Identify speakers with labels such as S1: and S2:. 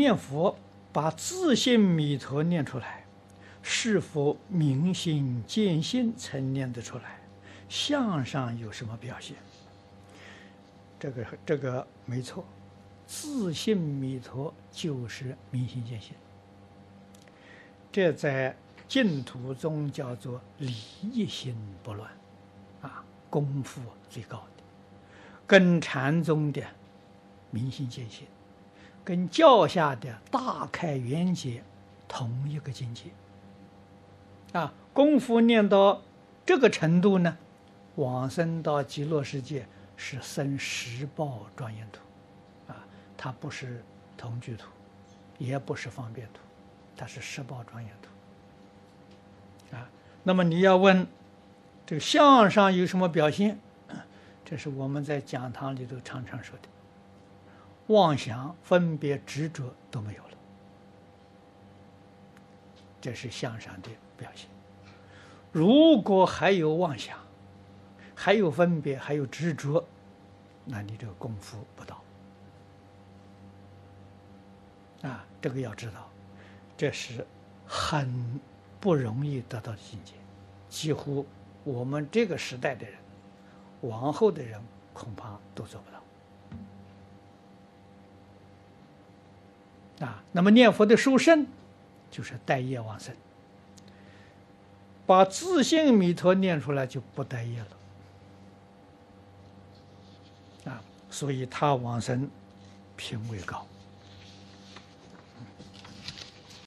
S1: 念佛把自信弥陀念出来，是否明心见性才念得出来？相上有什么表现？这个这个没错，自信弥陀就是明心见性。这在净土中叫做理一心不乱，啊，功夫最高的，跟禅宗的明心见性，跟教下的大开圆解同一个境界。啊，功夫念到这个程度呢，往生到极乐世界是生十报庄严土，啊，它不是同居土，也不是方便土，它是十报庄严土。啊，那么你要问这个相上有什么表现？这是我们在讲堂里头常常说的，妄想、分别、执着都没有了，这是向上的表现。如果还有妄想，还有分别，还有执着，那你这个功夫不到。啊，这个要知道，这是很不容易得到的境界，几乎我们这个时代的人，往后的人恐怕都做不到。啊，那么念佛的殊胜，就是待业往生，把自信弥陀念出来就不待业了。啊，所以他往生品位高。